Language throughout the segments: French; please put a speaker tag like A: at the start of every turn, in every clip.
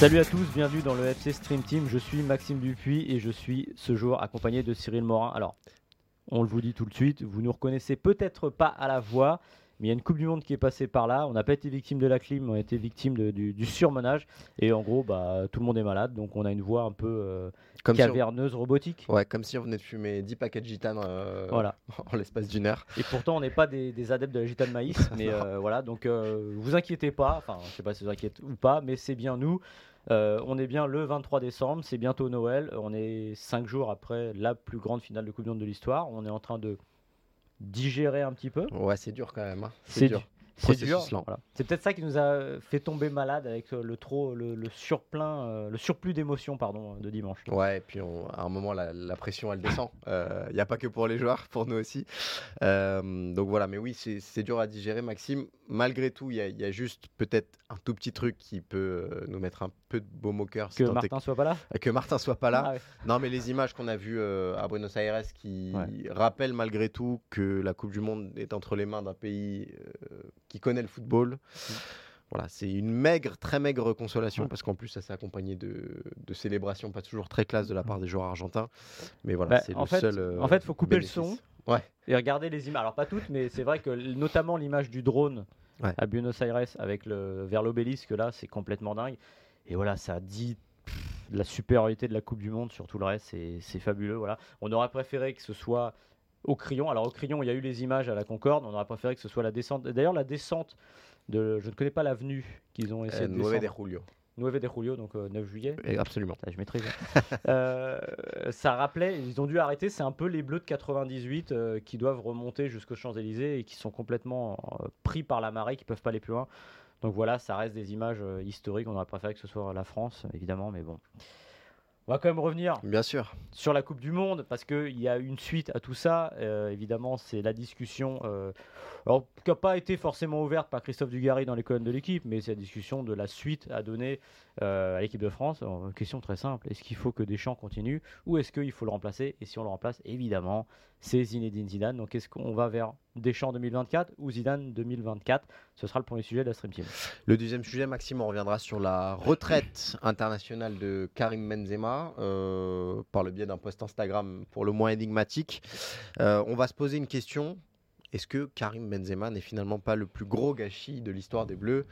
A: Salut à tous, bienvenue dans le FC Stream Team. Je suis Maxime Dupuis et je suis ce jour accompagné de Cyril Morin. Alors, on le vous dit tout de suite, vous nous reconnaissez peut-être pas à la voix, mais il y a une Coupe du Monde qui est passée par là. On n'a pas été victime de la clim, on a été victime de- du, du surmenage. Et en gros, bah, tout le monde est malade, donc on a une voix un peu euh,
B: Comme si, on...
A: caverneuse, robotique.
B: ouais, comme si on venait de fumer 10 paquets de gitane euh,
A: Voilà.
B: en l'espace d'une heure.
A: Et pourtant, on n'est pas des, des adeptes de la gitane maïs, mais euh, voilà. Donc, euh, vous inquiétez pas. Enfin, je sais pas si vous inquiétez ou pas, mais c'est bien nous. Euh, on est bien le 23 décembre, c'est bientôt Noël. On est 5 jours après la plus grande finale de Coupe du Monde de l'histoire. On est en train de digérer un petit peu.
B: Ouais, c'est dur quand même. hein.
A: C'est
B: dur.
A: du- C'est dur. voilà. C'est peut-être ça qui nous a fait tomber malade avec euh, le trop, le, le surplein, euh, le surplus d'émotions, pardon, de dimanche.
B: Ouais, et puis on- à un moment, la, la pression, elle descend. Il n'y a pas que pour les joueurs, pour nous aussi. Euh, donc voilà, mais oui, c'est dur à digérer, Maxime. Malgré tout, il y, a- il y a juste peut-être un tout petit truc qui peut euh, nous mettre un peu de cœur. si
A: Que Martin soit pas là.
B: que, Martin soit pas là.
A: Ah ouais.
B: Non, mais les images qu'on a vues euh, à Buenos Aires qui
A: Ouais.
B: rappellent malgré tout que la Coupe du Monde est entre les mains d'un pays euh, qui connaît le football. Voilà, c'est une maigre, très maigre consolation parce qu'en plus, ça s'est accompagné de, de célébrations pas toujours très classe de la part des joueurs argentins. Mais voilà,
A: Bah,
B: c'est le
A: fait-
B: seul. euh,
A: en fait, faut couper le son.
B: Ouais,
A: Et regardez les images. Alors pas toutes, mais c'est vrai que notamment l'image du drone
B: Ouais.
A: à Buenos Aires avec le vers l'obélisque là, c'est complètement dingue. Et voilà, ça dit pff, la supériorité de la Coupe du Monde sur tout le reste. C'est c'est fabuleux. Voilà, on aurait préféré que ce soit au crayon. Alors au crayon, il y a eu les images à la Concorde. On aurait préféré que ce soit la descente. D'ailleurs, la descente de, je ne connais pas l'avenue qu'ils ont essayé
B: euh,
A: de
B: Nueve de
A: descendre.
B: Julio.
A: 9 de Julio, donc euh, 9 juillet.
B: Et absolument.
A: Putain, je maîtrise. hein. Euh, ça rappelait, ils ont dû arrêter, c'est un peu les Bleus de 98 euh, qui doivent remonter jusqu'aux Champs-Élysées et qui sont complètement euh, pris par la marée, qui peuvent pas aller plus loin. Donc voilà, ça reste des images euh, historiques. On aurait préféré que ce soit la France, évidemment, mais bon. On va quand même revenir
B: Bien sûr.
A: sur la Coupe du Monde parce qu'il y a une suite à tout ça. Euh, évidemment, c'est la discussion, euh, alors, qui n'a pas été forcément ouverte par Christophe Dugarry dans les colonnes de l'équipe, mais c'est la discussion de la suite à donner euh, à l'équipe de France. Alors, question très simple est-ce qu'il faut que Deschamps continue ou est-ce qu'il faut le remplacer? Et si on le remplace, évidemment, c'est Zinedine Zidane. Donc, est-ce qu'on va vers Deschamps 2024 ou Zidane 2024 Ce sera le premier sujet de la Stream Team.
B: Le deuxième sujet, Maxime, on reviendra sur la retraite internationale de Karim Benzema euh, par le biais d'un post Instagram pour le moins énigmatique. Euh, on va se poser une question. Est-ce que Karim Benzema n'est finalement pas le plus gros gâchis de l'histoire des Bleus?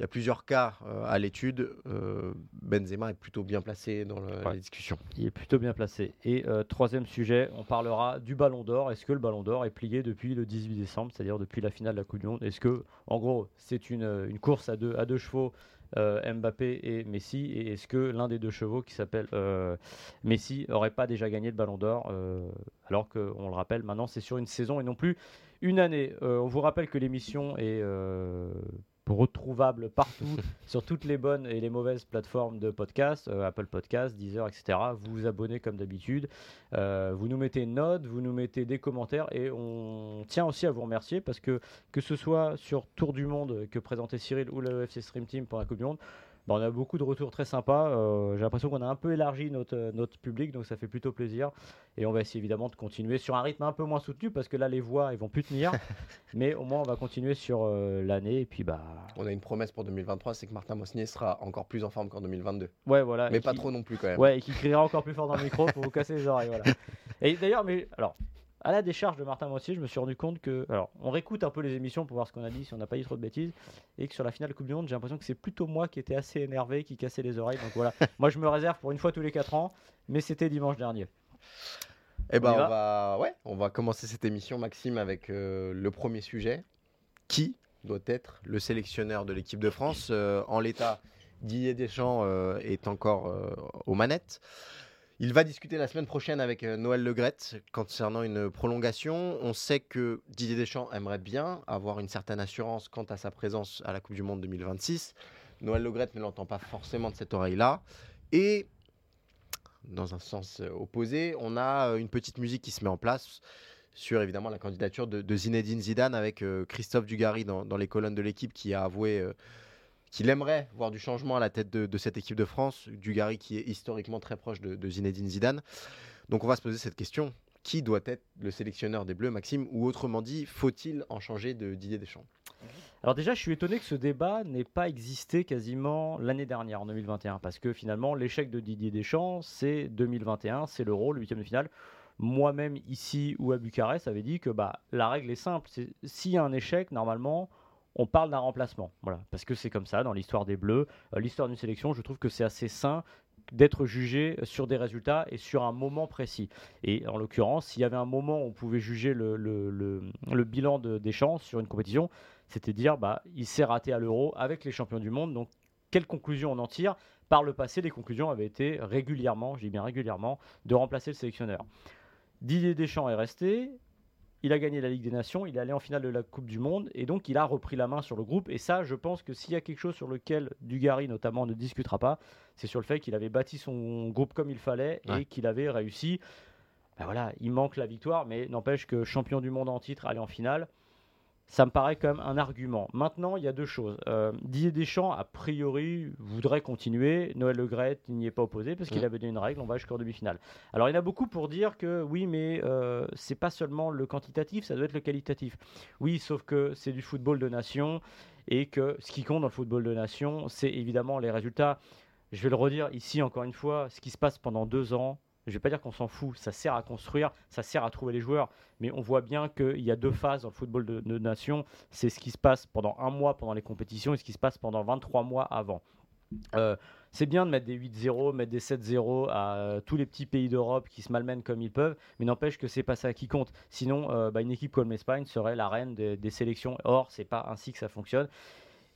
B: Il y a plusieurs cas euh, à l'étude. Euh, Benzema est plutôt bien placé dans le- la
A: Ouais.
B: discussion.
A: Il est plutôt bien placé. Et euh, troisième sujet, on parlera du Ballon d'Or. Est-ce que le Ballon d'Or est plié depuis le 18 décembre, c'est-à-dire depuis la finale de la Coupe du Monde? Est-ce que, en gros, c'est une, une course à deux, à deux chevaux, Mbappé et Messi? Et est-ce que l'un des deux chevaux, qui s'appelle Messi, aurait pas déjà gagné le Ballon d'Or Alors qu'on le rappelle, maintenant, c'est sur une saison et non plus une année? On vous rappelle que l'émission est retrouvable partout sur toutes les bonnes et les mauvaises plateformes de podcast, euh, Apple Podcast, Deezer, etc. Vous vous abonnez comme d'habitude, Euh, vous nous mettez une note, vous nous mettez des commentaires et on tient aussi à vous remercier parce que que ce soit sur Tour du Monde que présentait Cyril ou le FC Stream Team pour la Coupe du Monde, bah, on a beaucoup de retours très sympas. Euh, J'ai l'impression qu'on a un peu élargi notre, euh, notre public, donc ça fait plutôt plaisir. Et on va essayer évidemment de continuer sur un rythme un peu moins soutenu parce que là les voix ils vont plus tenir, mais au moins on va continuer sur euh, l'année et puis bah
B: On a une promesse pour 2023, c'est que Martin Mosnier sera encore plus en forme qu'en 2022.
A: ouais voilà.
B: Mais pas
A: qui-
B: trop non plus quand même.
A: Ouais, et qui criera encore plus fort dans le micro pour vous casser les oreilles. Voilà. Et d'ailleurs, mais alors, à la décharge de Martin Mossier, je me suis rendu compte que. Alors, on réécoute un peu les émissions pour voir ce qu'on a dit, si on n'a pas dit trop de bêtises. Et que sur la finale Coupe du Monde, j'ai l'impression que c'est plutôt moi qui étais assez énervé, qui cassait les oreilles. Donc voilà. moi, je me réserve pour une fois tous les 4 ans, mais c'était dimanche dernier.
B: Eh ben,
A: On va.
B: Ouais, on va commencer cette émission, Maxime, avec euh, le premier sujet. Qui doit être le sélectionneur de l'équipe de France Euh, En l'état, Didier Deschamps est encore aux manettes. Il va discuter la semaine prochaine avec Noël Legrette concernant une prolongation. On sait que Didier Deschamps aimerait bien avoir une certaine assurance quant à sa présence à la Coupe du Monde 2026. Noël Legrette ne l'entend pas forcément de cette oreille-là. Et dans un sens opposé, on a une petite musique qui se met en place sur évidemment la candidature de, Zinedine Zidane avec Christophe Dugarry dans, les colonnes de l'équipe qui a avoué qu'il aimerait voir du changement à la tête de, cette équipe de France. Dugarry qui est historiquement très proche de, Zinedine Zidane. Donc on va se poser cette question. Qui doit être le sélectionneur des Bleus, Maxime? Ou autrement dit, faut-il en changer de Didier Deschamps?
A: Alors déjà, je suis étonné que ce débat n'ait pas existé quasiment l'année dernière, en 2021, parce que finalement, l'échec de Didier Deschamps, c'est 2021, c'est l'Euro, le huitième de finale. Moi-même, ici ou à Bucarest, avait dit que bah, la règle est simple. S'il y a un échec, normalement, on parle d'un remplacement. Voilà, parce que c'est comme ça dans l'histoire des Bleus, euh, l'histoire d'une sélection. Je trouve que c'est assez sain d'être jugé sur des résultats et sur un moment précis. Et en l'occurrence, s'il y avait un moment où on pouvait juger le, le, bilan de, des chances sur une compétition, c'était dire bah il s'est raté à l'euro avec les champions du monde. Donc quelle conclusion on en tire? Par le passé, les conclusions avaient été régulièrement, je dis bien régulièrement, de remplacer le sélectionneur. Didier Deschamps est resté, il a gagné la Ligue des Nations, il est allé en finale de la Coupe du Monde et donc il a repris la main sur le groupe. Et ça, je pense que s'il y a quelque chose sur lequel Dugarry notamment ne discutera pas, c'est sur le fait qu'il avait bâti son groupe comme il fallait et qu'il avait réussi. Ben voilà, il manque la victoire, mais n'empêche que champion du monde en titre, aller en finale, ça me paraît quand même un argument. Maintenant, il y a deux choses. Euh, Didier Deschamps, a priori, voudrait continuer. Noël Le il n'y est pas opposé parce qu'il mm. avait donné une règle, on va jusqu'en demi-finale. Alors, il y en a beaucoup pour dire que oui, mais euh, c'est pas seulement le quantitatif, ça doit être le qualitatif. Oui, sauf que c'est du football de nation et que ce qui compte dans le football de nation, c'est évidemment les résultats. Je vais le redire ici encore une fois, ce qui se passe pendant deux ans, je ne vais pas dire qu'on s'en fout, ça sert à construire, ça sert à trouver les joueurs, mais on voit bien qu'il y a deux phases dans le football de, nation. C'est ce qui se passe pendant un mois pendant les compétitions et ce qui se passe pendant 23 mois avant. Euh, c'est bien de mettre des 8-0, mettre des 7-0 à euh, tous les petits pays d'Europe qui se malmènent comme ils peuvent, mais n'empêche que c'est pas ça qui compte. Sinon, euh, bah, une équipe comme l'Espagne serait la reine des, des sélections. Or, c'est pas ainsi que ça fonctionne.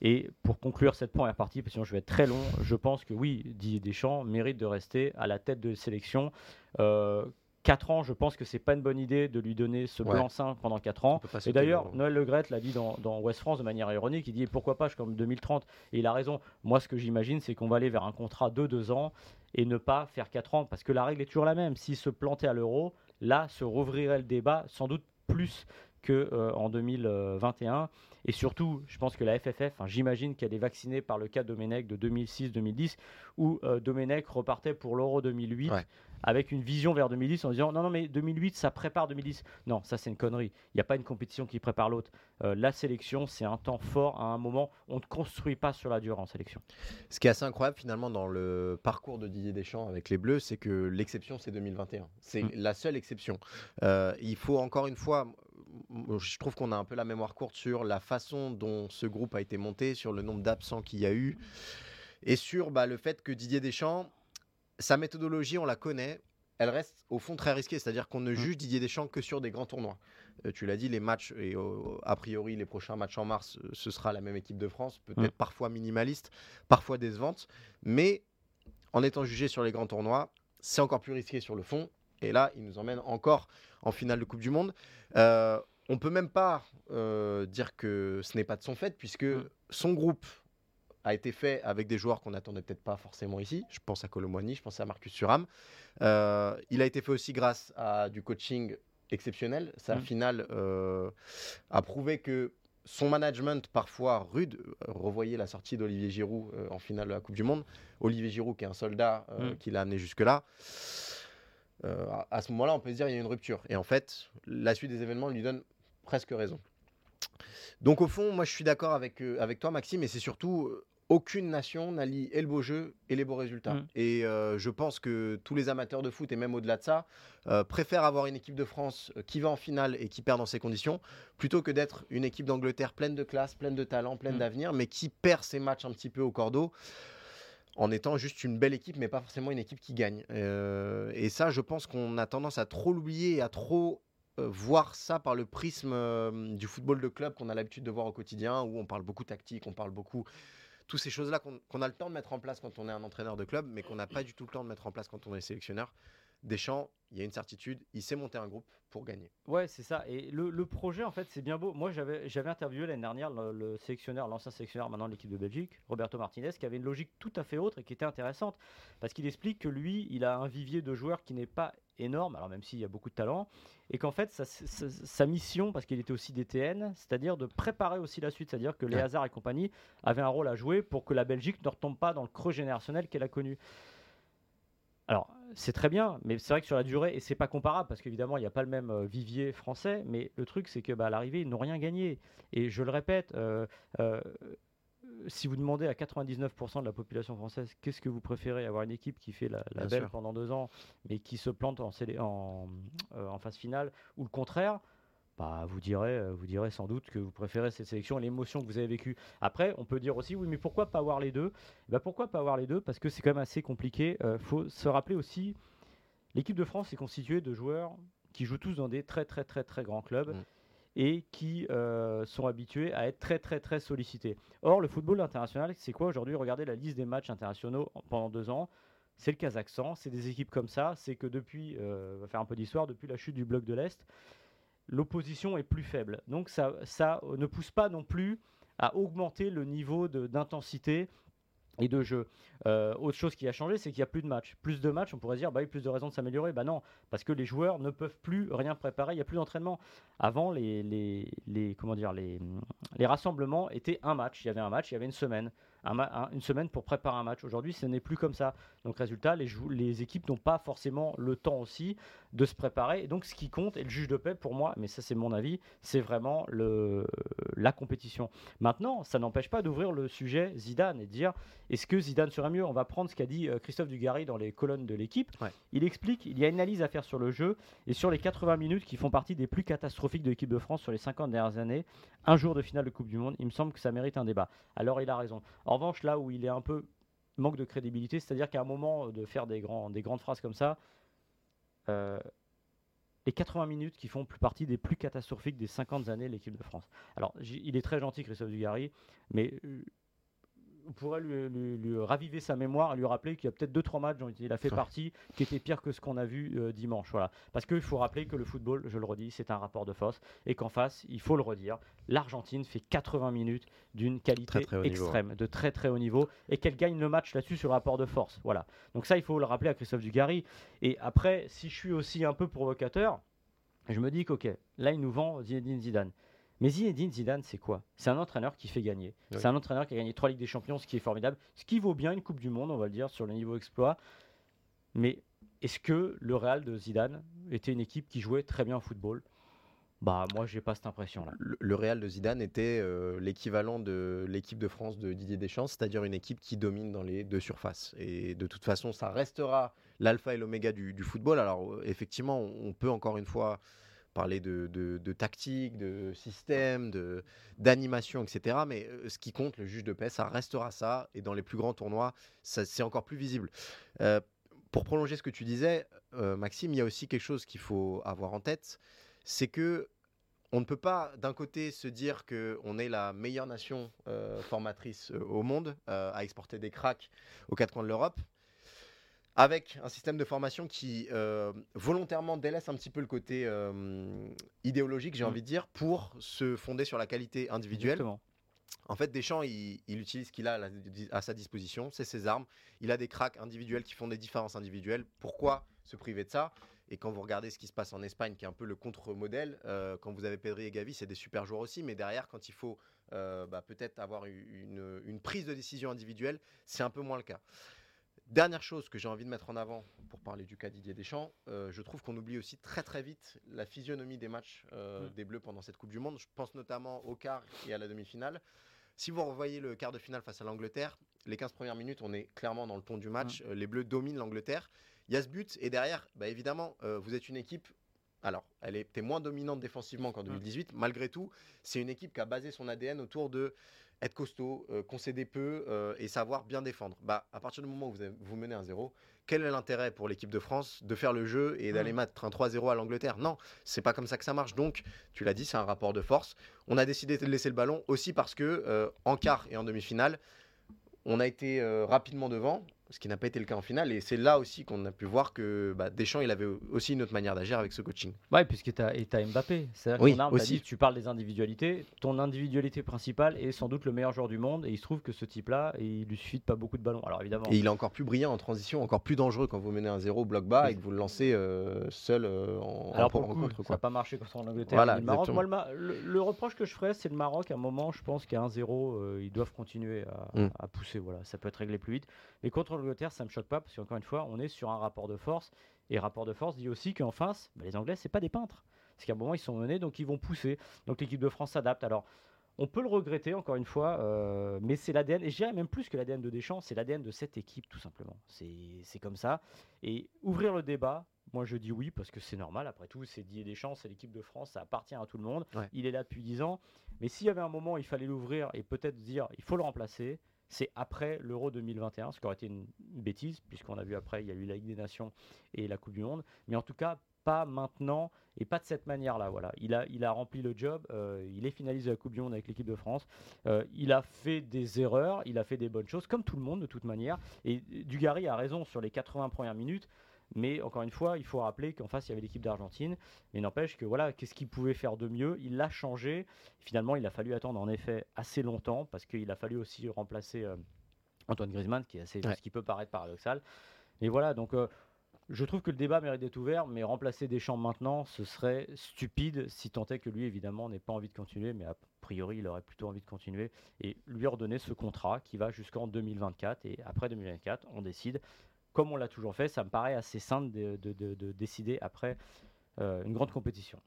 A: Et pour conclure cette première partie, parce que sinon je vais être très long, je pense que oui, Didier Deschamps mérite de rester à la tête de sélection. Euh, 4 ans, je pense que c'est pas une bonne idée de lui donner ce blanc-seing pendant 4 ans. Et d'ailleurs, Noël Legrette l'a dit dans, dans, West France de manière ironique, il dit pourquoi pas, comme 2030. Et il a raison. Moi, ce que j'imagine, c'est qu'on va aller vers un contrat de 2 ans et ne pas faire 4 ans, parce que la règle est toujours la même. S'il se plantait à l'euro, là se rouvrirait le débat, sans doute plus qu'en euh, en 2021. Et surtout, je pense que la FFF, j'imagine qu'elle est vaccinée par le cas Domenech de 2006-2010, où euh, Domenech repartait pour l'Euro 2008 avec une vision vers 2010 en disant non, non, mais 2008, ça prépare 2010. Non, ça c'est une connerie. Il n'y a pas une compétition qui prépare l'autre. Euh, la sélection, c'est un temps fort à un moment. On ne construit pas sur la durée en sélection.
B: Ce qui est assez incroyable finalement dans le parcours de Didier Deschamps avec les Bleus, c'est que l'exception, c'est 2021. C'est mm. la seule exception. il faut encore une fois, je trouve qu'on a un peu la mémoire courte sur la façon dont ce groupe a été monté, sur le nombre d'absents qu'il y a eu, et sur bah, le fait que Didier Deschamps, sa méthodologie, on la connaît, elle reste au fond très risquée, c'est-à-dire qu'on ne mmh. juge Didier Deschamps que sur des grands tournois. Euh, tu l'as dit, les matchs, et a priori les prochains matchs en mars, euh, ce sera la même équipe de France, peut-être mmh. parfois minimaliste, parfois décevante, mais en étant jugé sur les grands tournois, c'est encore plus risqué sur le fond, et là, il nous emmène encore en finale de Coupe du Monde. On peut même pas euh, dire que ce n'est pas de son fait, puisque mm. son groupe a été fait avec des joueurs qu'on n'attendait peut-être pas forcément ici. Je pense à Colomboigny, je pense à Marcus Thuram. Euh, il a été fait aussi grâce à du coaching exceptionnel. Sa mm. finale euh, a prouvé que son management parfois rude, revoyez la sortie d'Olivier Giroud en finale de la Coupe du Monde. Olivier Giroud qui est un soldat mm. qui l'a amené jusque-là. Euh, à, ce moment-là, on peut se dire qu'il y a une rupture. Et en fait, la suite des événements lui donne presque raison. Donc au fond, moi je suis d'accord avec, euh, avec toi Maxime, et c'est surtout euh, aucune nation n'allie et le beau jeu et les beaux résultats. Mm. Et je pense que tous les amateurs de foot, et même au-delà de ça, préfèrent avoir une équipe de France qui va en finale et qui perd dans ces conditions, plutôt que d'être une équipe d'Angleterre pleine de classe, pleine de talent, pleine mm. d'avenir, mais qui perd ses matchs un petit peu au cordeau en étant juste une belle équipe, mais pas forcément une équipe qui gagne. Euh, et ça, je pense qu'on a tendance à trop l'oublier et à trop euh, voir ça par le prisme euh, du football de club qu'on a l'habitude de voir au quotidien, où on parle beaucoup tactique, on parle beaucoup toutes ces choses-là qu'on a le temps de mettre en place quand on est un entraîneur de club, mais qu'on n'a pas du tout le temps de mettre en place quand on est sélectionneur. Deschamps, il y a une certitude, il sait monter un groupe pour gagner.
A: Ouais, c'est ça. Et le, projet, en fait, c'est bien beau. Moi, j'avais interviewé l'année dernière le, sélectionneur, l'ancien sélectionneur maintenant de l'équipe de Belgique, Roberto Martinez, qui avait une logique tout à fait autre et qui était intéressante. Parce qu'il explique que lui, il a un vivier de joueurs qui n'est pas énorme, alors même s'il y a beaucoup de talent, et qu'en fait, sa, mission, parce qu'il était aussi DTN, c'est-à-dire de préparer aussi la suite, c'est-à-dire que les hasards et compagnie avaient un rôle à jouer pour que la Belgique ne retombe pas dans le creux générationnel qu'elle a connu. Alors, c'est très bien, mais c'est vrai que sur la durée, et c'est pas comparable parce qu'évidemment, il n'y a pas le même euh, vivier français, mais le truc, c'est que bah, à l'arrivée, ils n'ont rien gagné. Et je le répète, euh, euh, si vous demandez à 99% de la population française qu'est-ce que vous préférez, avoir une équipe qui fait la, belle pendant deux ans, mais qui se plante en, en phase finale, ou le contraire, bah, vous, direz, euh, vous direz sans doute que vous préférez cette sélection et l'émotion que vous avez vécue. Après, on peut dire aussi, oui, mais pourquoi pas avoir les deux? Bah, Pourquoi pas avoir les deux? Parce que c'est quand même assez compliqué. Il euh, faut se rappeler aussi, l'équipe de France est constituée de joueurs qui jouent tous dans des très très très très grands clubs. Mm. et qui euh, sont habitués à être très très très sollicités. Or, le football international, c'est quoi aujourd'hui? Regardez la liste des matchs internationaux pendant deux ans. C'est le Kazakhstan, c'est des équipes comme ça. C'est que depuis, on va faire un peu d'histoire, depuis la chute du bloc de l'Est, l'opposition est plus faible. Donc ça, ça ne pousse pas non plus à augmenter le niveau d'intensité et de jeu. Euh, autre chose qui a changé, c'est qu'il n'y a plus de matchs. Plus de matchs, on pourrait dire, bah oui, plus de raisons de s'améliorer. Bah non, parce que les joueurs ne peuvent plus rien préparer, il n'y a plus d'entraînement. Avant, les, les, les, comment dire, les, les rassemblements étaient un match. Il y avait un match, il y avait une semaine une semaine pour préparer un match. Aujourd'hui, ce n'est plus comme ça. Donc, résultat, les, les équipes n'ont pas forcément le temps aussi de se préparer. Et donc, ce qui compte, et le juge de paix, pour moi, mais ça, c'est mon avis, c'est vraiment le, la compétition. Maintenant, ça n'empêche pas d'ouvrir le sujet Zidane et de dire est-ce que Zidane serait mieux? On va prendre ce qu'a dit euh, Christophe Dugarry dans les colonnes de l'équipe. Il explique il y a une analyse à faire sur le jeu et sur les 80 minutes qui font partie des plus catastrophiques de l'équipe de France sur les 50 dernières années. Un jour de finale de Coupe du Monde, il me semble que ça mérite un débat. Alors, il a raison. En revanche, là où il est un peu manque de crédibilité, c'est-à-dire qu'à un moment de faire des grandes phrases comme ça, euh, les 80 minutes qui font plus partie des plus catastrophiques des 50 années de l'équipe de France. Alors, il est très gentil, Christophe Dugarry, mais euh, on pourrait lui, raviver sa mémoire et lui rappeler qu'il y a peut-être 2-3 matchs dont il a fait partie qui étaient pires que ce qu'on a vu euh, dimanche. Voilà. Parce qu'il faut rappeler que le football, je le redis, c'est un rapport de force et qu'en face, il faut le redire, l'Argentine fait 80 minutes d'une qualité extrême, de très très haut niveau et qu'elle gagne le match là-dessus sur le rapport de force. Voilà. Donc ça, il faut le rappeler à Christophe Dugarry. Et après, si je suis aussi un peu provocateur, je me dis qu'ok, là, il nous vend Zinedine Zidane. Mais Zinedine Zidane, c'est quoi? C'est un entraîneur qui fait gagner. C'est un entraîneur qui a gagné trois Ligues des Champions, ce qui est formidable, ce qui vaut bien une Coupe du Monde, on va le dire, sur le niveau exploit. Mais est-ce que le Real de Zidane était une équipe qui jouait très bien au football? Bah moi j'ai pas cette impression là.
B: Le, Real de Zidane était euh, l'équivalent de l'équipe de France de Didier Deschamps, c'est-à-dire une équipe qui domine dans les deux surfaces. Et de toute façon, ça restera l'alpha et l'oméga du, du, football. Alors euh, effectivement, on peut encore une fois parler de, de, tactique, de système, de, d'animation, etc. Mais euh, ce qui compte, le juge de paix, ça restera ça. Et dans les plus grands tournois, c'est encore plus visible. Euh, pour prolonger ce que tu disais, euh, Maxime, il y a aussi quelque chose qu'il faut avoir en tête, c'est que on ne peut pas d'un côté se dire qu'on est la meilleure nation formatrice au monde à exporter des cracks aux quatre coins de l'Europe avec un système de formation qui euh, volontairement délaisse un petit peu le côté euh, idéologique, j'ai mm. envie de dire, pour se fonder sur la qualité individuelle. En fait, Deschamps, il, il utilise ce qu'il a à sa disposition, c'est ses armes. Il a des cracks individuels qui font des différences individuelles. Pourquoi se priver de ça? Et quand vous regardez ce qui se passe en Espagne, qui est un peu le contre-modèle, euh, quand vous avez Pedri et Gavi, c'est des super joueurs aussi, mais derrière, quand il faut bah, peut-être avoir une, une, prise de décision individuelle, c'est un peu moins le cas. Dernière chose que j'ai envie de mettre en avant pour parler du cas Didier Deschamps, euh, je trouve qu'on oublie aussi très très vite la physionomie des matchs euh, mm. des Bleus pendant cette Coupe du Monde. Je pense notamment au quart et à la demi-finale. Si vous revoyez le quart de finale face à l'Angleterre, les 15 premières minutes, on est clairement dans le ton du match. Mm. Euh, les Bleus dominent l'Angleterre. Il y a ce but et derrière, bah, évidemment, vous êtes une équipe alors, elle était moins dominante défensivement qu'en 2018. Mm. Malgré tout, c'est une équipe qui a basé son ADN autour de être costaud, euh, concéder peu euh, et savoir bien défendre. Bah, à partir du moment où vous, vous menez un 0, quel est l'intérêt pour l'équipe de France de faire le jeu et d'aller mettre un 3-0 à l'Angleterre? Non, c'est pas comme ça que ça marche. Donc, tu l'as dit, c'est un rapport de force. On a décidé de laisser le ballon aussi parce que euh, en quart et en demi-finale, on a été rapidement devant ce qui n'a pas été le cas en finale. Et c'est là aussi qu'on a pu voir que bah, Deschamps, il avait aussi une autre manière d'agir avec ce coaching.
A: Ouais, puisque tu as, Mbappé. C'est oui, aussi. tu parles des individualités. Ton individualité principale est sans doute le meilleur joueur du monde. Et il se trouve que ce type-là, il lui suffit de pas beaucoup de ballons. Alors évidemment.
B: Et il est encore plus brillant en transition, encore plus dangereux quand vous menez un zéro bloc bas et que vous le lancez euh, seul euh, en,
A: Alors pour rencontre. ça n'a pas marché contre l'Angleterre. Voilà, le, Maroc, moi, le, reproche que je ferais, c'est le Maroc. À un moment, je pense qu'à 1-0, euh, ils doivent continuer à, mm. à, pousser. Voilà, ça peut être réglé plus vite. Mais contre l'Angleterre, ça me choque pas parce qu'encore une fois, on est sur un rapport de force. Et rapport de force dit aussi qu'en face, bah, les Anglais, c'est pas des peintres. Parce qu'à un moment, ils sont menés, donc ils vont pousser. Donc l'équipe de France s'adapte. Alors, on peut le regretter, encore une fois, euh, mais c'est l'ADN, et je dirais même plus que l'ADN de Deschamps, c'est l'ADN de cette équipe, tout simplement. C'est comme ça. Et ouvrir le débat, moi je dis oui, parce que c'est normal, après tout, c'est Didier Deschamps, c'est l'équipe de France, ça appartient à tout le monde. Il est là depuis 10 ans. Mais s'il y avait un moment où il fallait l'ouvrir et peut-être dire, il faut le remplacer, c'est après l'Euro 2021, ce qui aurait été une bêtise, puisqu'on a vu après, il y a eu la Ligue des Nations et la Coupe du Monde. Mais en tout cas, pas maintenant et pas de cette manière-là. Voilà. Il, a, il a rempli le job, euh, il est finaliste de la Coupe du Monde avec l'équipe de France. Euh, il a fait des erreurs, il a fait des bonnes choses, comme tout le monde de toute manière. Et Dugarry a raison sur les 80 premières minutes. Mais encore une fois, il faut rappeler qu'en face, il y avait l'équipe d'Argentine. Mais n'empêche que voilà, qu'est-ce qu'il pouvait faire de mieux? Il l'a changé. Finalement, il a fallu attendre en effet assez longtemps parce qu'il a fallu aussi remplacer euh, Antoine Griezmann, qui est assez, ce qui peut paraître paradoxal. Mais voilà, donc euh, je trouve que le débat mérite d'être ouvert, mais remplacer Deschamps maintenant, ce serait stupide si tant est que lui, évidemment, n'ait pas envie de continuer, mais a priori, il aurait plutôt envie de continuer et lui redonner ce contrat qui va jusqu'en 2024. Et après 2024, on décide comme on l'a toujours fait, ça me paraît assez simple de, décider après euh, une grande compétition.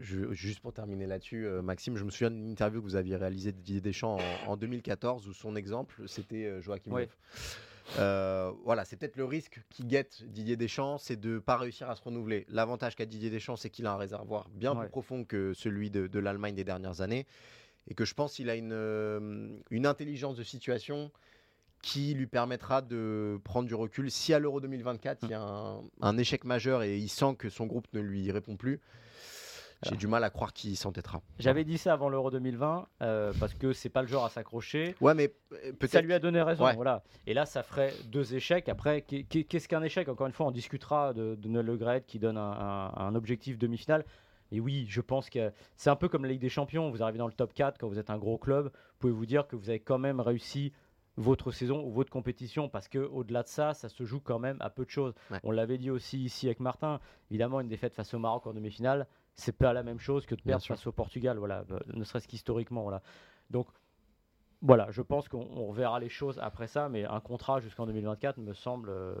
B: juste pour terminer là-dessus, euh, Maxime, je me souviens d'une interview que vous aviez réalisée de Didier Deschamps en, 2014 où son exemple, c'était euh, Joachim Löw. voilà, c'est peut-être le risque qui guette Didier Deschamps, c'est de ne pas réussir à se renouveler. L'avantage qu'a Didier Deschamps, c'est qu'il a un réservoir bien plus profond que celui de, l'Allemagne des dernières années, et que je pense qu'il a une, une intelligence de situation qui lui permettra de prendre du recul. Si à l'Euro 2024, il y a un, échec majeur et il sent que son groupe ne lui répond plus, j'ai du mal à croire qu'il s'entêtera.
A: J'avais dit ça avant l'Euro 2020 euh, parce que c'est pas le genre à s'accrocher.
B: Ouais, mais euh, peut-être.
A: Ça lui a donné raison. Voilà. Et là, ça ferait deux échecs. Après, qu'est-ce qu'un échec? Encore une fois, on discutera de, de Noël Le qui donne un, un objectif demi-finale. Et oui, je pense que c'est un peu comme la Ligue des Champions. Vous arrivez dans le top 4 quand vous êtes un gros club. Vous pouvez vous dire que vous avez quand même réussi votre saison ou votre compétition parce que au-delà de ça, ça se joue quand même à peu de choses. On l'avait dit aussi ici avec Martin. Évidemment, une défaite face au Maroc en demi-finale, c'est pas la même chose que de perdre face au Portugal. Voilà, euh, ne serait-ce qu'historiquement. Voilà. Donc voilà, je pense qu'on reverra les choses après ça, mais un contrat jusqu'en 2024 me semble euh,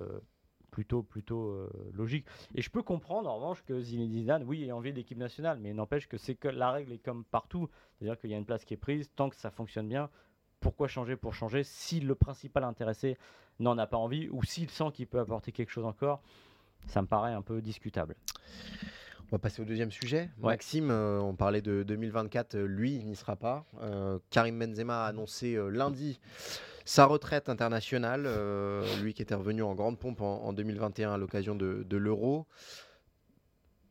A: plutôt plutôt euh, logique. Et je peux comprendre en revanche que Zinedine Zidane, oui, ait envie de l'équipe nationale, mais n'empêche que c'est que la règle est comme partout, c'est-à-dire qu'il y a une place qui est prise, tant que ça fonctionne bien, pourquoi changer pour changer si le principal intéressé n'en a pas envie ou s'il sent qu'il peut apporter quelque chose encore Ça me paraît un peu discutable.
B: On va passer au deuxième sujet. Maxime, euh, on parlait de 2024, euh, lui, il n'y sera pas. Euh, Karim Benzema a annoncé lundi sa retraite internationale, lui qui était revenu en grande pompe en, 2021 à l'occasion de, de l'Euro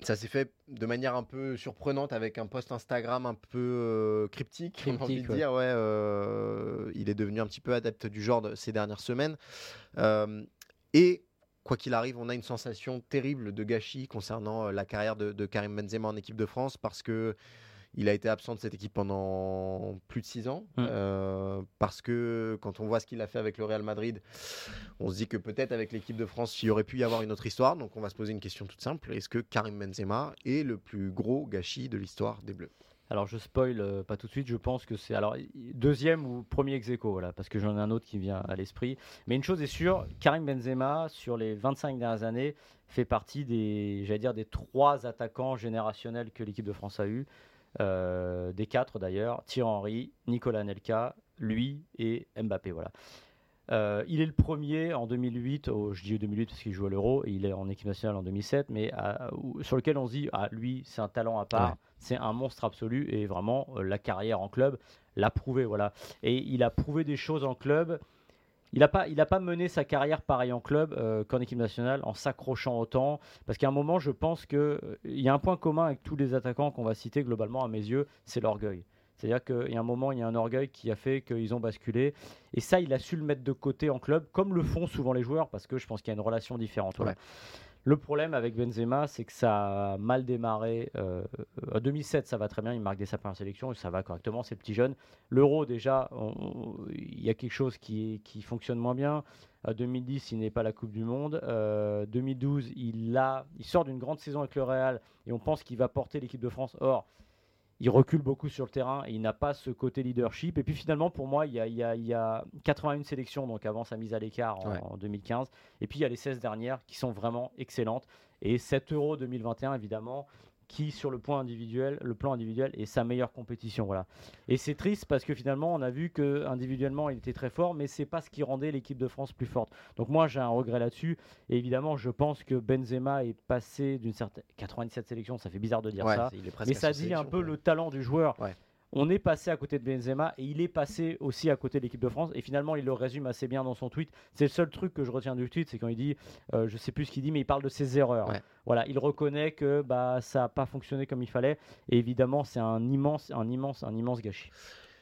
B: ça s'est fait de manière un peu surprenante avec un post Instagram un peu euh, cryptique, cryptique envie de dire. Ouais, euh, il est devenu un petit peu adepte du genre ces dernières semaines. Euh, et quoi qu'il arrive, on a une sensation terrible de gâchis concernant la carrière de, de, Karim Benzema en équipe de France parce que il a été absent de cette équipe pendant plus de six ans. Mm. Euh, parce que quand on voit ce qu'il a fait avec le Real Madrid, on se dit que peut-être avec l'équipe de France, il y aurait pu y avoir une autre histoire. Donc on va se poser une question toute simple. Est-ce que Karim Benzema est le plus gros gâchis de l'histoire des Bleus?
A: Alors je spoil euh, pas tout de suite, je pense que c'est alors deuxième ou premier ex voilà, parce que j'en ai un autre qui vient à l'esprit. Mais une chose est sûre, Karim Benzema sur les 25 dernières années fait partie des, j'allais dire, des trois attaquants générationnels que l'équipe de France a eu. Euh, des quatre d'ailleurs, Thierry Henry, Nicolas Nelka, lui et Mbappé. Voilà. Euh, il est le premier en 2008, je dis 2008 parce qu'il joue à l'Euro, et il est en équipe nationale en 2007, mais sur lequel on se dit, ah, lui, c'est un talent à part, c'est un monstre absolu, et vraiment, euh, la carrière en club l'a prouvé. Voilà. Et il a prouvé des choses en club il n'a pas, pas mené sa carrière pareil en club euh, qu'en équipe nationale en s'accrochant autant. Parce qu'à un moment, je pense qu'il euh, y a un point commun avec tous les attaquants qu'on va citer globalement, à mes yeux, c'est l'orgueil. C'est-à-dire qu'il y a un moment, il y a un orgueil qui a fait qu'ils ont basculé. Et ça, il a su le mettre de côté en club, comme le font souvent les joueurs, parce que je pense qu'il y a une relation différente. Le problème avec Benzema, c'est que ça a mal démarré. Euh, en 2007, ça va très bien, il marque des sa première sélection ça va correctement, c'est petit jeune. L'Euro, déjà, il y a quelque chose qui, qui fonctionne moins bien. En 2010, il n'est pas la Coupe du Monde. 2012, euh, il, a, il sort d'une grande saison avec le Real et on pense qu'il va porter l'équipe de France. Or, il recule beaucoup sur le terrain et il n'a pas ce côté leadership. Et puis finalement, pour moi, il y a, il y a, 81 sélections, donc avant sa mise à l'écart en, 2015. Et puis il y a les 16 dernières qui sont vraiment excellentes. Et 7 euros 2021, évidemment, qui sur le point individuel, le plan individuel est sa meilleure compétition. Voilà. Et c'est triste parce que finalement on a vu que individuellement il était très fort, mais c'est pas ce qui rendait l'équipe de France plus forte. Donc moi j'ai un regret là-dessus. Et évidemment je pense que Benzema est passé d'une certaine 97 sélections, ça fait bizarre de dire ça, mais ça dit un peu le talent du joueur on est passé à côté de Benzema et il est passé aussi à côté de l'équipe de France. Et finalement, il le résume assez bien dans son tweet. C'est le seul truc que je retiens du tweet, c'est quand il dit, euh, je sais plus ce qu'il dit, mais il parle de ses erreurs. Voilà, il reconnaît que bah ça n'a pas fonctionné comme il fallait. Et évidemment, c'est un immense, un immense, un immense gâchis.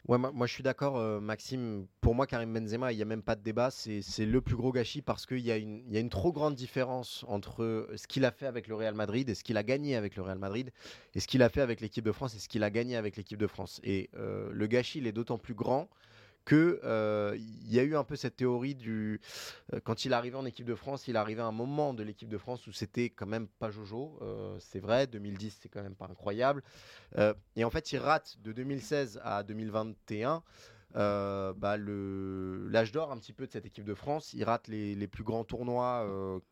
B: Ouais, moi, je suis d'accord, euh, Maxime. Pour moi, Karim Benzema, il n'y a même pas de débat. C'est le plus gros gâchis parce qu'il y, a une, trop grande différence entre ce qu'il a fait avec le Real Madrid et ce qu'il a gagné avec le Real Madrid et ce qu'il a fait avec l'équipe de France et ce qu'il a gagné avec l'équipe de France. Et euh, le gâchis, il est d'autant plus grand que euh, il y a eu un peu cette théorie du euh, quand il arrivait en équipe de France, il arrivait à un moment de l'équipe de France où c'était quand même pas Jojo, euh, c'est vrai, 2010 c'est quand même pas incroyable, et en fait il rate de 2016 à 2021. bah, l'âge d'or un petit peu de cette équipe de France. Il rate les, les plus grands tournois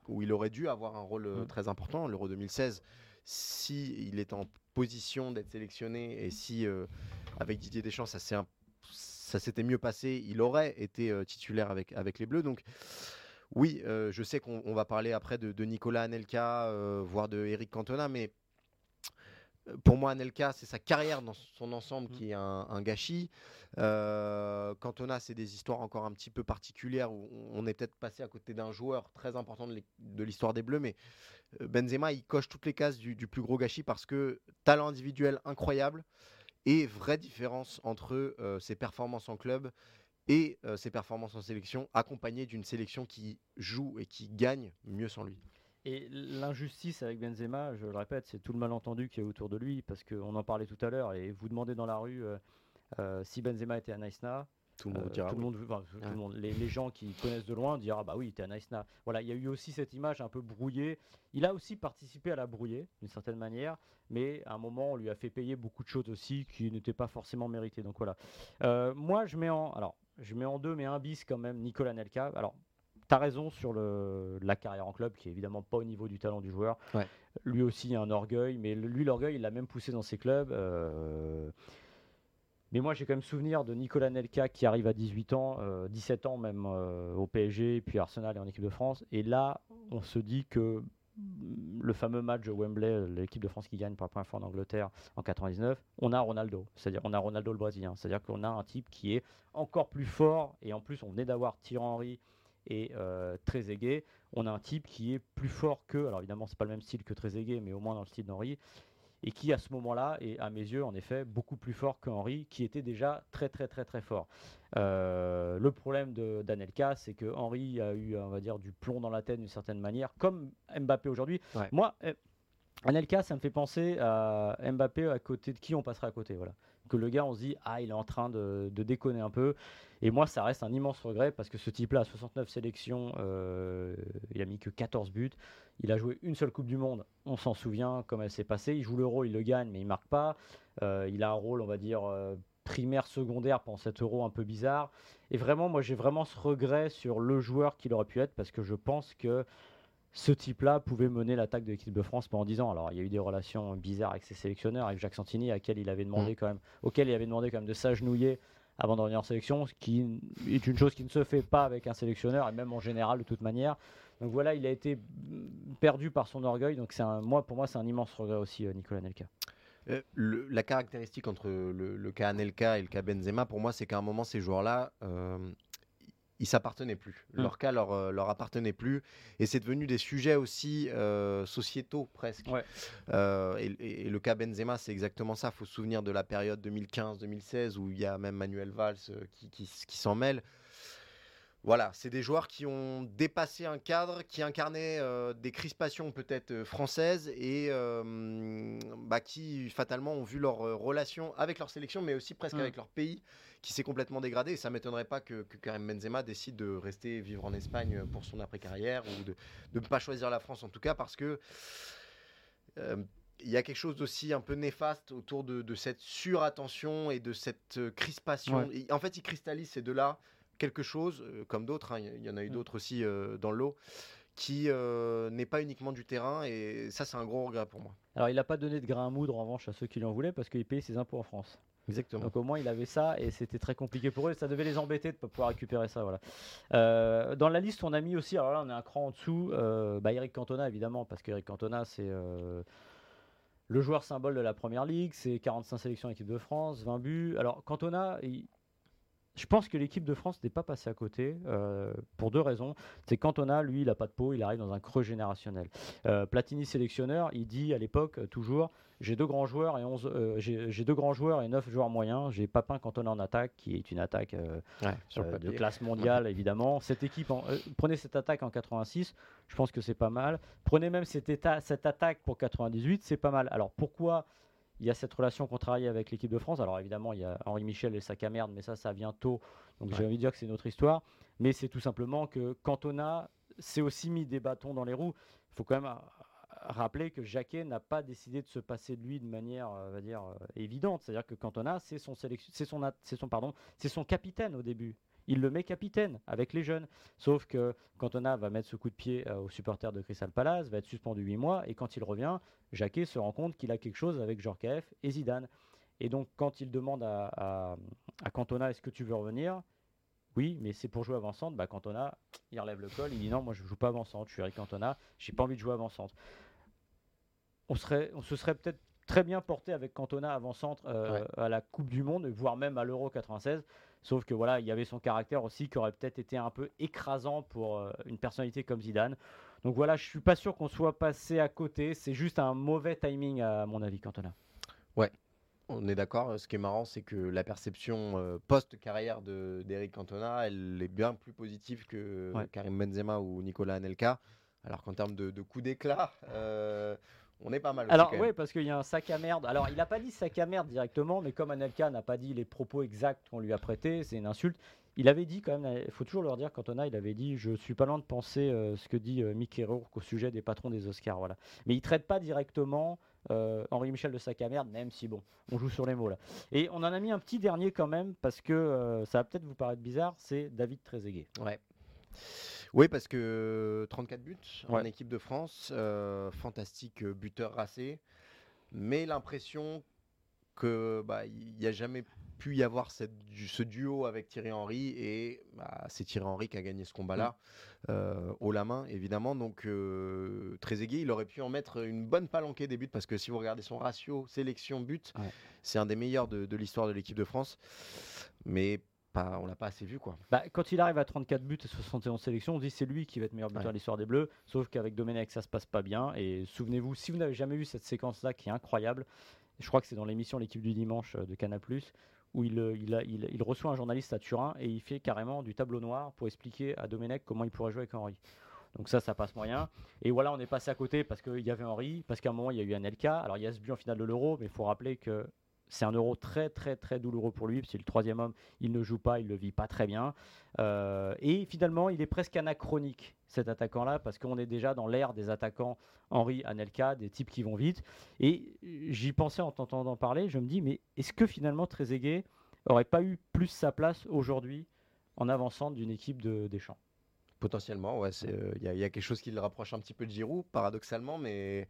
B: où il aurait dû avoir un rôle mmh. très important. L'Euro 2016, si il est en position d'être sélectionné et si avec Didier Deschamps ça s'est ça s'était mieux passé, il aurait été titulaire avec, avec les Bleus. Donc, oui, euh, je sais qu'on va parler après de, Nicolas Anelka, euh, voire de Eric Cantona, mais pour moi, Anelka, c'est sa carrière dans son ensemble mmh. qui est un, gâchis. Cantona, c'est des histoires encore un petit peu particulières où on est peut-être passé à côté d'un joueur très important de l'histoire des Bleus, mais Benzema, il coche toutes les cases du, du, plus gros gâchis parce que talent individuel incroyable, et vraie différence entre euh, ses performances en club et euh, ses performances en sélection, accompagnées d'une sélection qui joue et qui gagne mieux sans lui.
A: Et l'injustice avec Benzema, je le répète, c'est tout le malentendu qui est autour de lui, parce qu'on en parlait tout à l'heure, et vous demandez dans la rue euh, si Benzema était un Naïsna, tout le monde, tout le monde, les, gens qui connaissent de loin diront ah bah oui, t'es un Naïsna. Voilà, il y a eu aussi cette image un peu brouillée. Il a aussi participé à la brouiller d'une certaine manière, mais à un moment, on lui a fait payer beaucoup de choses aussi qui n'étaient pas forcément méritées. Donc voilà. Euh, moi, je mets en, alors, je mets en deux, mais un bis quand même, Nicolas Nelka. Alors, tu as raison sur le, la carrière en club, qui est évidemment pas au niveau du talent du joueur. Lui aussi, a un orgueil, mais lui, l'orgueil, il l'a même poussé dans ses clubs. Euh, mais moi, j'ai quand même souvenir de Nicolas Nelka qui arrive à 18 ans, 17 euh, ans même au PSG, puis Arsenal et en équipe de France. Et là, on se dit que le fameux match de Wembley, l'équipe de France qui gagne pour la première fois en Angleterre en 99, on a Ronaldo, c'est-à-dire on a Ronaldo le Brésilien, c'est-à-dire qu'on a un type qui est encore plus fort. Et en plus on venait d'avoir Thierry Henry et euh, on a un type qui est plus fort que, alors évidemment c'est pas le même style que Trezeguet, mais au moins dans le style d'Henry, et qui à ce moment-là est à mes yeux en effet beaucoup plus fort que Henry, qui était déjà très très très très fort. Euh, le problème d'Anelka, c'est que Henry a eu, on va dire, du plomb dans la tête d'une certaine manière, comme Mbappé aujourd'hui. Moi, eh, Anelka, ça me fait penser à Mbappé à côté de qui on passera à côté. Voilà. Que le gars, on se dit, ah, il est en train de, déconner un peu. Et moi, ça reste un immense regret parce que ce type-là, 69 sélections, euh, il a mis que 14 buts. Il a joué une seule Coupe du Monde, on s'en souvient comme elle s'est passée. Il joue l'Euro, il le gagne, mais il marque pas. Euh, il a un rôle, on va dire, euh, primaire, secondaire pendant cet euro un peu bizarre. Et vraiment, moi, j'ai vraiment ce regret sur le joueur qu'il aurait pu être parce que je pense que ce type-là pouvait mener l'attaque de l'équipe de France pendant 10 ans. Alors, il y a eu des relations bizarres avec ses sélectionneurs, avec Jacques Santini, à qui il avait demandé mmh. quand même, auquel il avait demandé quand même de s'agenouiller avant de revenir en sélection, ce qui est une chose qui ne se fait pas avec un sélectionneur et même en général de toute manière. Donc voilà, il a été perdu par son orgueil. Donc c'est un, moi, pour moi, c'est un immense regret aussi, euh, Nicolas Nelka.
B: Euh, la caractéristique entre le, cas Anelka et le cas Benzema, pour moi, c'est qu'à un moment, ces joueurs-là, euh, ils s'appartenaient plus.
A: Mm.
B: Leur cas leur, euh, leur appartenait plus. Et c'est devenu des sujets aussi euh, sociétaux presque.
A: Ouais.
B: Euh, et, le cas Benzema, c'est exactement ça. Il faut se souvenir de la période 2015-2016 où il y a même Manuel Valls qui, qui s'en mêle. Voilà, c'est des joueurs qui ont dépassé un cadre, qui incarnaient euh, des crispations peut-être euh, françaises et euh, bah, qui fatalement ont vu leur euh, relation avec leur sélection, mais aussi presque
A: Mm.
B: avec leur pays, qui s'est complètement dégradé. Et ça m'étonnerait pas que, que Karim Benzema décide de rester vivre en Espagne pour son après-carrière ou de ne pas choisir la France en tout cas parce que euh, il y a quelque chose d'aussi un peu néfaste autour de, de cette surattention et de cette crispation.
A: Ouais.
B: Et en fait, il cristallise ces deux-là quelque chose, euh, comme d'autres, hein, il y- en a eu
A: Mm.
B: d'autres aussi euh, dans le lot, qui euh, n'est pas uniquement du terrain. Et ça, c'est un gros regret pour moi.
A: Alors, il n'a pas donné de grain à moudre en revanche à ceux qui lui en voulaient parce qu'il payait ses impôts en France.
B: Exactement.
A: Donc au moins il avait ça et c'était très compliqué pour eux. Ça devait les embêter de ne pas pouvoir récupérer ça. Voilà. Euh, dans la liste, on a mis aussi, alors là on est un cran en dessous, bah, Eric Cantona évidemment, parce qu'Eric Cantona c'est le joueur symbole de la première ligue, c'est 45 sélections en équipe de France, 20 buts. Alors Cantona, il- je pense que l'équipe de France n'est pas passée à côté euh, pour deux raisons. C'est Cantona, lui, il n'a pas de peau, il arrive dans un creux générationnel. Euh, Platini sélectionneur, il dit à l'époque euh, toujours j'ai deux grands joueurs et 11 euh, j'ai j'ai deux grands joueurs et neuf joueurs moyens. J'ai Papin Cantona en attaque, qui est une attaque
B: sur
A: de classe mondiale évidemment. Cette équipe, en- prenez cette attaque en 86, je pense que c'est pas mal. Prenez même état, cette attaque pour 98, c'est pas mal. Alors pourquoi il y a cette relation contrariée avec l'équipe de France Alors évidemment, il y a Henri Michel et le sac à merde, mais ça, ça vient tôt. Donc j'ai envie de dire que c'est notre histoire. Mais c'est tout simplement que Cantona s'est aussi mis des bâtons dans les roues. Il faut quand même euh, rappeler que Jacquet n'a pas décidé de se passer de lui de manière, euh, on va dire, euh, évidente. C'est-à-dire que Cantona, c'est son, sélection- c'est son, c'est son, pardon, c'est son capitaine au début. Il le met capitaine avec les jeunes. Sauf que Cantona va mettre ce coup de pied euh, aux supporters de Crystal Palace, va être suspendu 8 mois, et quand il revient, Jacquet se rend compte qu'il a quelque chose avec Jorkaeff et Zidane. Et donc, quand il demande à, à, à Cantona est-ce que tu veux revenir? Oui, mais c'est pour jouer avant-centre. Bah, Cantona, il relève le col, il dit non, moi je joue pas avant-centre, je suis Eric Cantona, j'ai pas envie de jouer avant-centre. On, serait, on se serait peut-être très bien porté avec Cantona avant-centre euh,
B: Ouais.
A: à la Coupe du Monde, voire même à l'Euro 96. Sauf que voilà, il y avait son caractère aussi qui aurait peut-être été un peu écrasant pour euh, une personnalité comme Zidane. Donc voilà, je suis pas sûr qu'on soit passé à côté. C'est juste un mauvais timing à mon avis, Cantona.
B: On est d'accord. Ce qui est marrant, c'est que la perception euh, post-carrière de- d'Eric Cantona, elle est bien plus positive que
A: Ouais.
B: Karim Benzema ou Nicolas Anelka. Alors qu'en termes de, de coup d'éclat, euh, on est pas mal. aussi,
A: Alors oui, parce qu'il y a un sac à merde. Alors il n'a pas dit sac à merde directement, mais comme Anelka n'a pas dit les propos exacts qu'on lui a prêtés, c'est une insulte. Il avait dit quand même, il faut toujours leur dire, Cantona, il avait dit, je suis pas loin de penser euh, ce que dit euh, Mickey Rourke au sujet des patrons des Oscars, voilà. Mais il traite pas directement euh, Henri Michel de sac à merde, même si bon, on joue sur les mots là. Et on en a mis un petit dernier quand même parce que euh, ça va peut-être vous paraître bizarre, c'est David Trezeguet.
B: Ouais. Oui, parce que 34 buts en équipe de France, euh, fantastique euh, buteur racé, mais l'impression que bah, il n'y a jamais pu y avoir cette ce duo avec Thierry Henry et bah, c'est Thierry Henry qui a gagné ce combat-là euh, haut la main évidemment. Donc euh, Trezeguet il aurait pu en mettre une bonne palanquée des buts parce que si vous regardez son ratio sélection but
A: Ouais.
B: c'est un des meilleurs de, de l'histoire de l'équipe de France. Mais pas, on l'a pas assez vu quoi
A: Bah, quand il arrive à 34 buts et 71 sélections, on dit c'est lui qui va être meilleur buteur
B: Ouais.
A: de l'histoire des Bleus. Sauf qu'avec Domenech, ça se passe pas bien. Et souvenez-vous, si vous n'avez jamais vu cette séquence-là qui est incroyable, je crois que c'est dans l'émission L'équipe du dimanche euh, de Canal, où il, euh, il, a- il- il reçoit un journaliste à Turin et il fait carrément du tableau noir pour expliquer à Domenech comment il pourrait jouer avec Henri. Donc ça, ça passe moyen. Et voilà, on est passé à côté parce qu'il y avait Henri, parce qu'à un moment, il y a eu Anelka. Alors, il y a ce but en finale de l'Euro, mais il faut rappeler que c'est un Euro très, très, très douloureux pour lui, parce que le troisième homme, il ne joue pas, il ne le vit pas très bien. Euh, et finalement, il est presque anachronique, cet attaquant-là, parce qu'on est déjà dans l'ère des attaquants Henri, Anelka, des types qui vont vite. Et j'y pensais en t'entendant parler, je me dis, mais est-ce que finalement Trezeguet aurait pas eu plus sa place aujourd'hui en avançant d'une équipe de Deschamps
B: Potentiellement, ouais, c'est, euh, il y a quelque chose qui le rapproche un petit peu de Giroud, paradoxalement, mais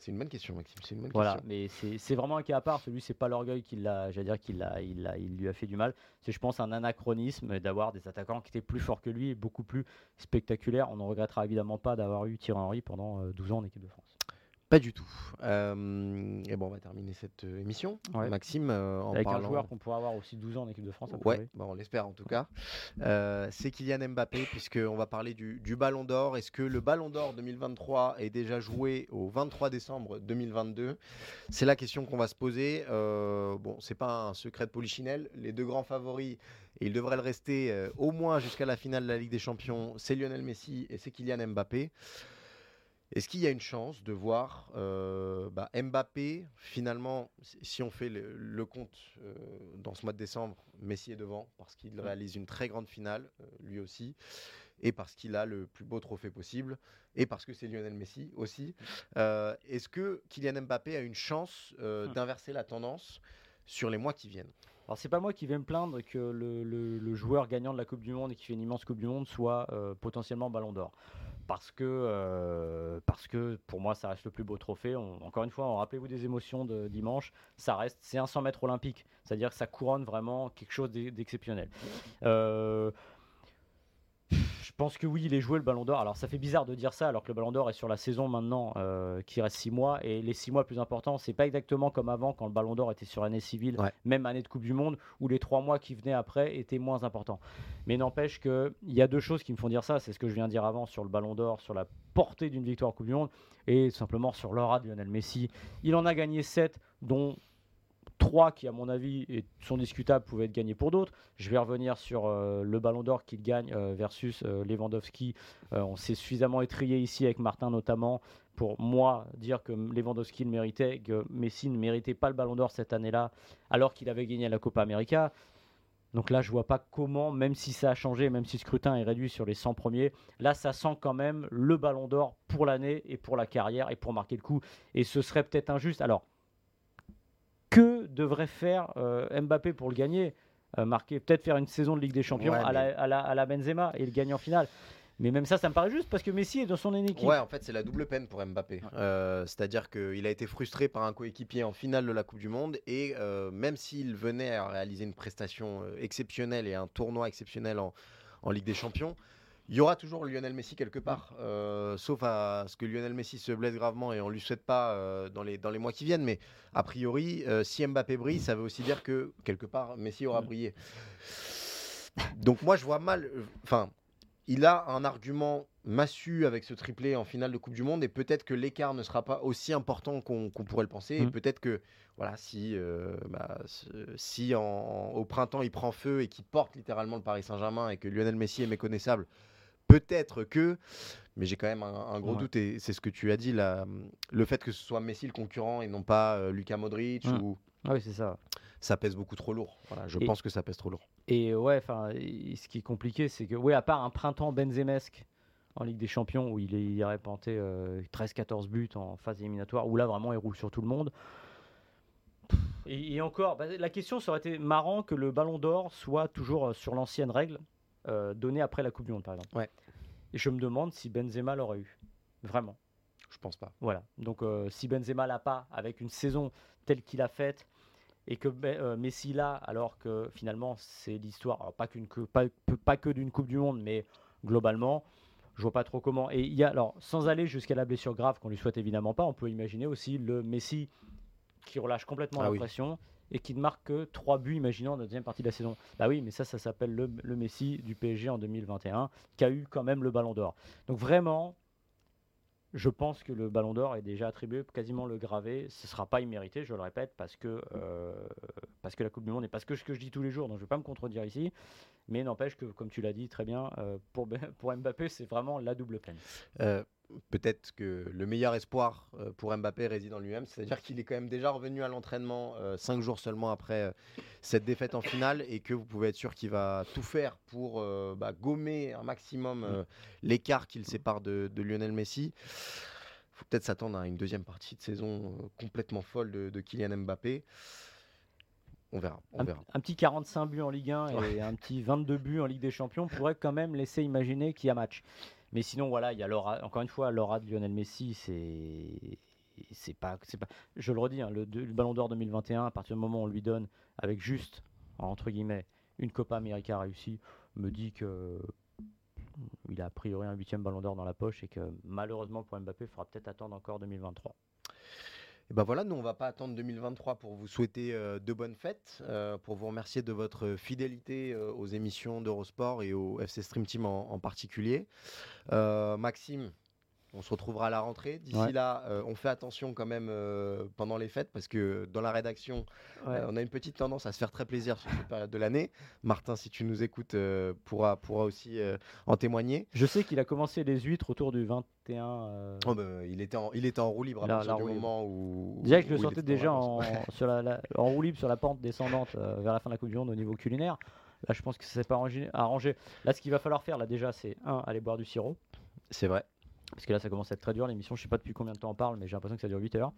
B: c'est une bonne question, Maxime. C'est une bonne
A: Voilà,
B: question.
A: mais c'est vraiment un cas à part. Celui, c'est pas l'orgueil qui l'a, j'allais dire qu'il il, il lui a fait du mal. C'est, je pense, un anachronisme d'avoir des attaquants qui étaient plus forts que lui et beaucoup plus spectaculaires. On ne regrettera évidemment pas d'avoir eu Thierry Henry pendant euh, 12 ans en équipe de France.
B: Pas du tout. Euh, et bon, on va terminer cette euh, émission.
A: Ouais.
B: Maxime, euh, en
A: Avec
B: parlant...
A: un joueur qu'on pourrait avoir aussi 12 ans en équipe de France.
B: Ouais, bah, on l'espère en tout cas. Euh, c'est Kylian Mbappé, puisqu'on va parler du, du Ballon d'Or. Est-ce que le Ballon d'Or 2023 est déjà joué au 23 décembre 2022 C'est la question qu'on va se poser. Bon, c'est pas un secret de polichinelle. Les deux grands favoris, et ils devraient le rester au moins jusqu'à la finale de la Ligue des Champions, c'est Lionel Messi et c'est Kylian Mbappé. Est-ce qu'il y a une chance de voir euh, bah, Mbappé, finalement, si- on fait le, le compte euh, dans ce mois de décembre, Messi est devant parce qu'il réalise une très grande finale, euh, lui aussi, et parce qu'il a le plus beau trophée possible, et parce que c'est Lionel Messi aussi. Est-ce que Kylian Mbappé a une chance
A: Hmm.
B: d'inverser la tendance sur les mois qui viennent?
A: Alors c'est pas moi qui vais me plaindre que le, le- le joueur gagnant de la Coupe du Monde et qui fait une immense Coupe du Monde soit euh, potentiellement Ballon d'Or. Parce que, euh, parce que pour moi ça reste le plus beau trophée. Encore une fois, rappelez-vous des émotions de dimanche, ça reste, c'est un 100 mètres olympique. C'est-à-dire que ça couronne vraiment quelque chose d'e- d'exceptionnel. Euh, je pense que oui, il est joué le Ballon d'Or. Alors ça fait bizarre de dire ça alors que le Ballon d'Or est sur la saison maintenant euh, qui reste 6 mois et les 6 mois plus importants, c'est pas exactement comme avant quand le Ballon d'Or était sur année civile,
B: Ouais.
A: même année de Coupe du Monde où les 3 mois qui venaient après étaient moins importants. Mais n'empêche que il y a deux choses qui me font dire ça, c'est ce que je viens de dire avant sur le Ballon d'Or, sur la portée d'une victoire en Coupe du Monde et simplement sur l'aura de Lionel Messi. Il en a gagné 7 dont 3 qui, à mon avis, sont discutables, pouvaient être gagnés pour d'autres. Je vais revenir sur euh, le ballon d'or qu'il gagne euh, versus euh, Lewandowski. Euh, on s'est suffisamment étrié ici avec Martin notamment pour moi dire que Lewandowski le méritait, que Messi ne méritait pas le ballon d'or cette année-là alors qu'il avait gagné la Copa América. Donc là, je vois pas comment, même si ça a changé, même si le scrutin est réduit sur les 100 premiers, là, ça sent quand même le ballon d'or pour l'année et pour la carrière et pour marquer le coup. Et ce serait peut-être injuste. Alors, que devrait faire euh, Mbappé pour le gagner Euh, Marquer, peut-être faire une saison de Ligue des Champions
B: Ouais,
A: à, la, à, la, à la Benzema et le gagner en finale. Mais même ça, ça me paraît juste parce que Messi est dans son équipe.
B: Ouais, en fait, c'est la double peine pour Mbappé. Euh, C'est-à-dire qu'il a été frustré par un coéquipier en finale de la Coupe du Monde et euh, même s'il venait à réaliser une prestation exceptionnelle et un tournoi exceptionnel en, en Ligue des Champions, il y aura toujours Lionel Messi quelque part. Euh, sauf à ce que Lionel Messi se blesse gravement et on lui souhaite pas euh, dans, les, dans les mois qui viennent. Mais a priori, euh, si Mbappé brille, ça veut aussi dire que quelque part, Messi aura
A: Mm.
B: brillé. Donc moi, je vois mal. Enfin, il a un argument massu avec ce triplé en finale de Coupe du Monde et peut-être que l'écart ne sera pas aussi important qu'on pourrait le penser et
A: Mm.
B: peut-être que voilà si euh, bah, si en- au printemps il prend feu et qu'il porte littéralement le Paris Saint-Germain et que Lionel Messi est méconnaissable peut-être que mais j'ai quand même un, un gros
A: Ouais.
B: doute et c'est ce que tu as dit là le fait que ce soit Messi le concurrent et non pas euh, Luka Modric ou
A: Ah oui, c'est ça.
B: ça pèse beaucoup trop lourd voilà je
A: Et-
B: pense que ça pèse trop lourd
A: Et ouais, enfin, ce qui est compliqué, c'est que, ouais, à part un printemps benzemesque en Ligue des Champions où il, est, il irait planter 13-14 buts en phase éliminatoire, où là vraiment il roule sur tout le monde. Et, et encore, bah, la question, ça aurait été marrant que le Ballon d'Or soit toujours euh, sur l'ancienne règle euh, donnée après la Coupe du Monde, par exemple.
B: Ouais.
A: Et je me demande si Benzema l'aurait eu. Vraiment.
B: je pense pas
A: Voilà. Donc euh, si Benzema l'a pas avec une saison telle qu'il a faite et que euh, Messi l'a, alors que finalement c'est l'histoire, pas, qu'une que- pas, peu- pas que d'une Coupe du Monde, mais globalement, je vois pas trop comment. Et il y a, alors sans aller jusqu'à la blessure grave qu'on lui souhaite évidemment pas, on peut imaginer aussi le Messi qui relâche complètement
B: Ah
A: la
B: oui.
A: pression et qui ne marque que 3 buts, imaginons, dans la deuxième partie de la saison. Bah oui, mais ça, ça s'appelle le, Messi du PSG en 2021, qui a eu quand même le Ballon d'Or. Donc vraiment, je pense que le Ballon d'Or est déjà attribué, quasiment le gravé. Ce ne sera pas immérité, je le répète, parce que, euh, parce que la Coupe du Monde et parce que ce que je dis tous les jours, donc je ne vais pas me contredire ici. Mais n'empêche que, comme tu l'as dit très bien, euh, pour, Ben- pour Mbappé, c'est vraiment la double peine.
B: Euh, Peut-être que le meilleur espoir euh, pour Mbappé réside en lui-même, c'est-à-dire qu'il est quand même déjà revenu à l'entraînement euh, cinq jours seulement après euh, cette défaite en finale et que vous pouvez être sûr qu'il va tout faire pour euh, bah, gommer un maximum l'écart qui le sépare de, de Lionel Messi. faut peut-être s'attendre à une deuxième partie de saison complètement folle de, de Kylian Mbappé. On verra, on
A: Un,
B: verra.
A: un petit 45 buts en Ligue 1 et un petit 22 buts en Ligue des Champions pourrait quand même laisser imaginer qu'il y a match. Mais sinon, voilà, il y a l'aura, encore une fois, l'aura de Lionel Messi, c'est. C'est pas, c'est pas, je le redis, hein, le, Ballon d'Or 2021, à partir du moment où on lui donne, avec juste, entre guillemets, une Copa América réussie, me dit que il a a priori un huitième Ballon d'Or dans la poche et que malheureusement pour Mbappé, il faudra peut-être attendre encore 2023.
B: Et ben voilà, nous on va pas attendre 2023 pour vous souhaiter euh, de bonnes fêtes, euh, pour vous remercier de votre fidélité euh, aux émissions d'Eurosport et au FC Stream Team en, particulier. Maxime, on se retrouvera à la rentrée. D'ici
A: Ouais.
B: là, euh, on fait attention quand même euh, pendant les fêtes parce que dans la rédaction,
A: Ouais.
B: euh, on a une petite tendance à se faire très plaisir sur cette période de l'année. Martin, si tu nous écoutes, euh, pourra, pourra aussi euh, en témoigner.
A: Je sais qu'il a commencé les huîtres autour du 21. euh,
B: Oh, bah, il, était en, il était en roue libre à
A: La-
B: partir
A: la
B: du
A: libre.
B: moment où.
A: Déjà que je le sentais déjà en, sur la, la- en roue libre sur la pente descendante euh, vers la fin de la Coupe du Monde au niveau culinaire. Là, je pense que ça s'est pas arrangé, arrangé. Là, ce qu'il va falloir faire, là, déjà, c'est un, aller boire du sirop.
B: C'est vrai.
A: Parce que là, ça commence à être très dur. L'émission, je sais pas depuis combien de temps on parle, mais j'ai l'impression que ça dure 8 heures.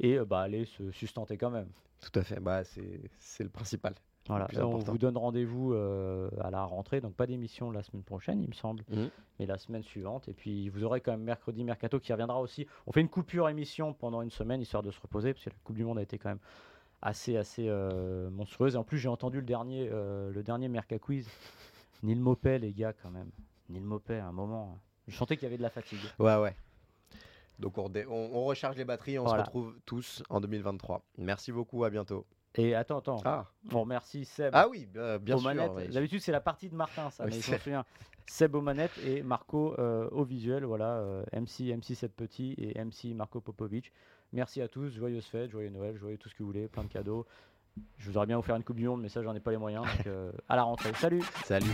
A: Et euh, bah, aller se sustenter quand même.
B: Tout à fait. Bah, c'est le principal.
A: Voilà. Là, on vous donne rendez-vous euh, à la rentrée. Donc, pas d'émission la semaine prochaine, il me semble,
B: Mhm.
A: mais la semaine suivante. Et puis, vous aurez quand même mercredi Mercato qui reviendra aussi. On fait une coupure émission pendant une semaine, histoire de se reposer, parce que la Coupe du Monde a été quand même assez, assez euh, monstrueuse. Et en plus, j'ai entendu le dernier, euh, le dernier Merca Quiz. Neil Mopet, les gars, quand même. Neil Mopet, à un moment. Je sentais qu'il y avait de la fatigue.
B: Ouais, ouais. Donc on, redé- on- on recharge les batteries, on
A: Voilà.
B: se retrouve tous en 2023. Merci beaucoup, à bientôt.
A: Et attends, attends.
B: Ah,
A: On remercie Seb.
B: ah oui, euh, bien
A: aux
B: sûr.
A: manettes.
B: ouais.
A: D'habitude, c'est la partie de Martin, ça,
B: Oui,
A: mais je souviens. Seb aux manettes et Marco euh, au visuel. Voilà, euh, MC, MC Seb Petit et MC Marco Popovic. Merci à tous. Joyeuses fêtes, joyeux Noël, joyeux tout ce que vous voulez, plein de cadeaux. Je voudrais bien vous faire une Coupe du Monde, mais ça, j'en ai pas les moyens. Donc, euh, à la rentrée. Salut!
B: Salut.